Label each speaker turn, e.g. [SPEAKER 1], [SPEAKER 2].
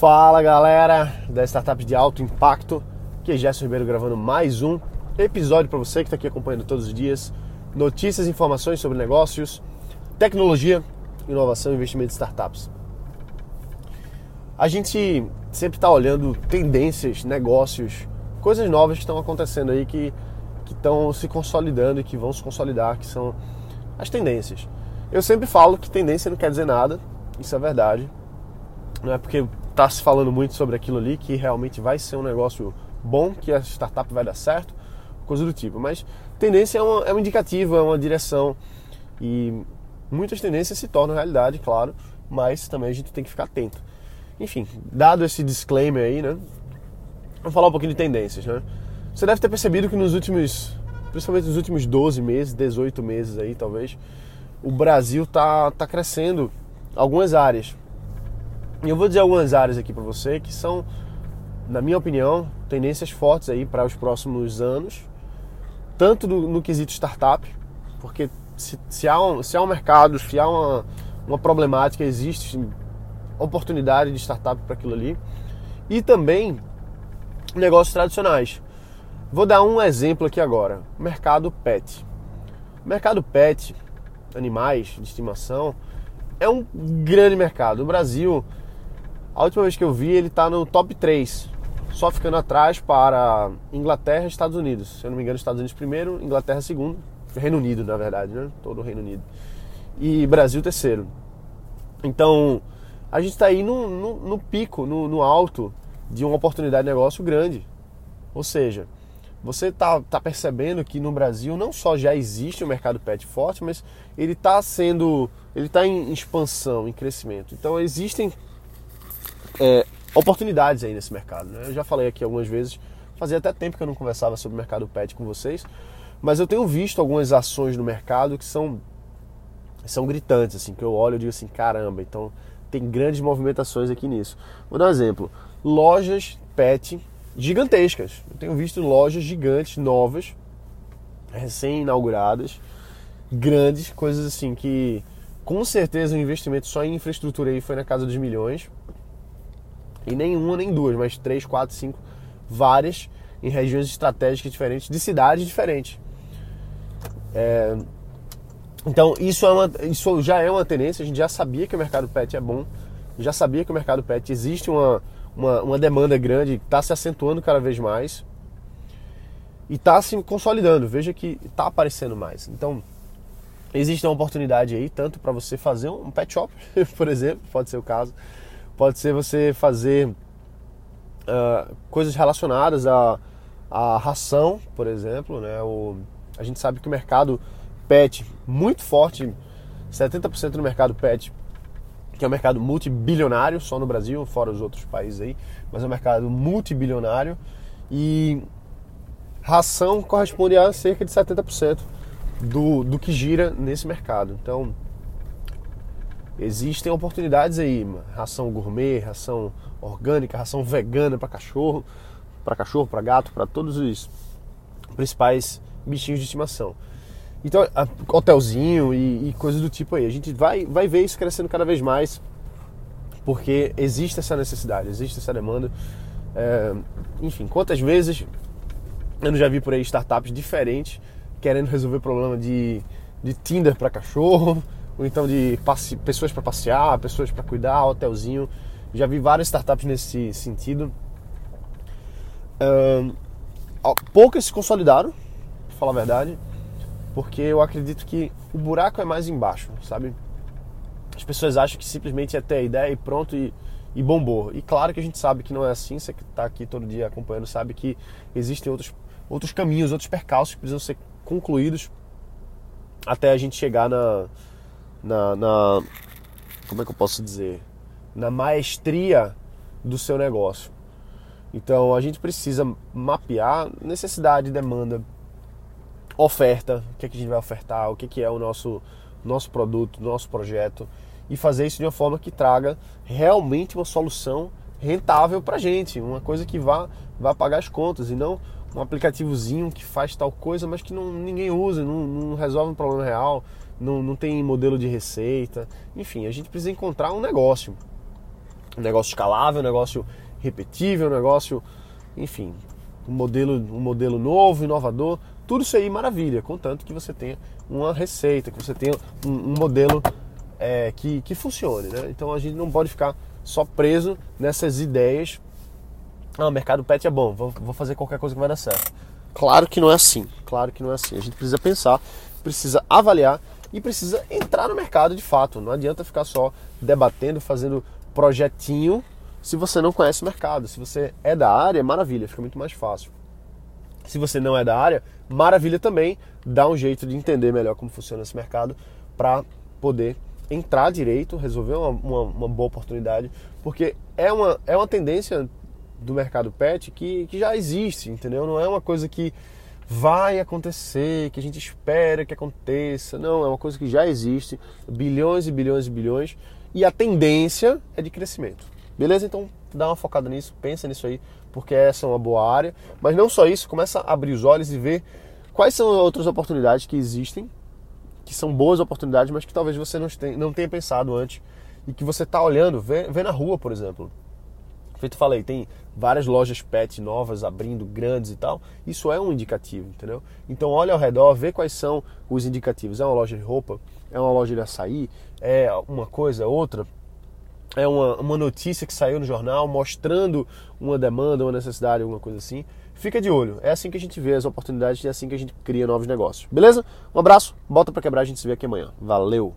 [SPEAKER 1] Fala galera da Startup de Alto Impacto, aqui é Gerson Ribeiro gravando mais um episódio para você que está aqui acompanhando todos os dias. Notícias e informações sobre negócios, tecnologia, inovação e investimento em startups. A gente sempre está olhando tendências, negócios, coisas novas que estão acontecendo aí que estão se consolidando e que vão se consolidar, que são as tendências. Eu sempre falo que tendência não quer dizer nada, isso é verdade. Não é porque está se falando muito sobre aquilo ali que realmente vai ser um negócio bom, que a startup vai dar certo, coisa do tipo. Mas tendência é, uma, é um indicativo, é uma direção. E muitas tendências se tornam realidade, claro, mas também a gente tem que ficar atento. Enfim, dado esse disclaimer aí, né? Vamos falar um pouquinho de tendências, né? Você deve ter percebido que nos últimos, principalmente nos últimos 12 meses, 18 meses aí talvez, o Brasil tá, tá crescendo algumas áreas. Eu vou dizer algumas áreas aqui para você que são, na minha opinião, tendências fortes aí para os próximos anos, tanto no, no quesito startup, porque se, se, há um, se há um mercado, se há uma, uma problemática, existe oportunidade de startup para aquilo ali, e também negócios tradicionais. Vou dar um exemplo aqui agora: mercado pet. Mercado pet, animais de estimação, é um grande mercado. O Brasil a última vez que eu vi, ele está no top 3, só ficando atrás para Inglaterra e Estados Unidos. Se eu não me engano, Estados Unidos primeiro, Inglaterra segundo, Reino Unido, na verdade, né? Todo o Reino Unido. E Brasil terceiro. Então, a gente está aí no, no, no pico, no, no, alto de uma oportunidade de negócio grande. Ou seja, você está tá percebendo que no Brasil não só já existe um mercado pet forte, mas ele está sendo, ele está em expansão, em crescimento. Então existem é, oportunidades aí nesse mercado. Né? Eu já falei aqui algumas vezes, fazia até tempo que eu não conversava sobre o mercado pet com vocês, mas eu tenho visto algumas ações no mercado que são, são gritantes, assim, que eu olho e digo assim, caramba, então tem grandes movimentações aqui nisso. Vou dar um exemplo, lojas pet gigantescas. Eu tenho visto lojas gigantes, novas, recém-inauguradas, grandes, coisas assim que com certeza o investimento só em infraestrutura aí foi na casa dos milhões. E nem uma, nem duas, mas três, quatro, cinco, várias em regiões estratégicas diferentes, de cidades diferentes. É... Então isso, é uma, isso já é uma tendência, a gente já sabia que o mercado pet é bom, já sabia que o mercado pet existe uma, uma, uma demanda grande, está se acentuando cada vez mais e está se consolidando. Veja que está aparecendo mais. Então existe uma oportunidade aí, tanto para você fazer um pet shop, por exemplo, pode ser o caso, pode ser você fazer uh, coisas relacionadas à, à ração, por exemplo. Né? O, a gente sabe que o mercado pet muito forte, 70% do mercado pet, que é um mercado multibilionário, só no Brasil, fora os outros países aí, mas é um mercado multibilionário e ração corresponde a cerca de 70% do, do que gira nesse mercado. Então, existem oportunidades aí, ração gourmet, ração orgânica, ração vegana para cachorro, para cachorro, para gato, para todos os principais bichinhos de estimação. Então, hotelzinho e, e coisas do tipo aí. A gente vai, vai ver isso crescendo cada vez mais, porque existe essa necessidade, existe essa demanda. É, enfim, quantas vezes eu já vi por aí startups diferentes querendo resolver problema de, de Tinder para cachorro, ou então de passe... pessoas para passear, pessoas para cuidar, hotelzinho. Já vi várias startups nesse sentido. Um, poucas se consolidaram, pra falar a verdade, porque eu acredito que o buraco é mais embaixo, sabe? As pessoas acham que simplesmente é ter a ideia e pronto e, e bombou. E claro que a gente sabe que não é assim, você que está aqui todo dia acompanhando sabe que existem outros, outros caminhos, outros percalços que precisam ser concluídos até a gente chegar na, na, na como é que eu posso dizer, na maestria do seu negócio. Então a gente precisa mapear necessidade, demanda, oferta, o que, é que a gente vai ofertar, o que, que é o nosso, nosso produto, nosso projeto e fazer isso de uma forma que traga realmente uma solução rentável para gente, uma coisa que vá, vá pagar as contas e não um aplicativozinho que faz tal coisa, mas que não, ninguém usa, não, não resolve um problema real, não, não tem modelo de receita. Enfim, a gente precisa encontrar um negócio. um negócio escalável, um negócio repetível, um negócio, enfim, um modelo, um modelo novo, inovador, tudo isso aí maravilha, contanto que você tenha uma receita, que você tenha um, um modelo é, que, que funcione. Né? Então a gente não pode ficar só preso nessas ideias. Ah, o mercado pet é bom, vou, vou fazer qualquer coisa que vai dar certo. Claro que não é assim. Claro que não é assim. A gente precisa pensar, precisa avaliar e precisa entrar no mercado de fato. Não adianta ficar só debatendo, fazendo projetinho se você não conhece o mercado. Se você é da área, maravilha, fica muito mais fácil. Se você não é da área, maravilha também, dá um jeito de entender melhor como funciona esse mercado para poder entrar direito, resolver uma, uma, uma, boa oportunidade, porque é uma, é uma tendência do mercado pet que, que já existe, entendeu? Não é uma coisa que vai acontecer, que a gente espera que aconteça. Não, é uma coisa que já existe, bilhões e bilhões e bilhões, e a tendência é de crescimento. Beleza? Então dá uma focada nisso, pensa nisso aí, porque essa é uma boa área. Mas não só isso, começa a abrir os olhos e ver quais são outras oportunidades que existem, que são boas oportunidades, mas que talvez você não tenha, pensado antes e que você está olhando, vê, vê na rua, por exemplo. Feito falei, tem várias lojas pet novas abrindo, grandes e tal. Isso é um indicativo, entendeu? Então olha ao redor, vê quais são os indicativos. É uma loja de roupa? É uma loja de açaí? É uma coisa, outra? É uma, uma notícia que saiu no jornal mostrando uma demanda, uma necessidade, alguma coisa assim. Fica de olho. É assim que a gente vê as oportunidades e é assim que a gente cria novos negócios. Beleza? Um abraço, bota para quebrar, a gente se vê aqui amanhã. Valeu!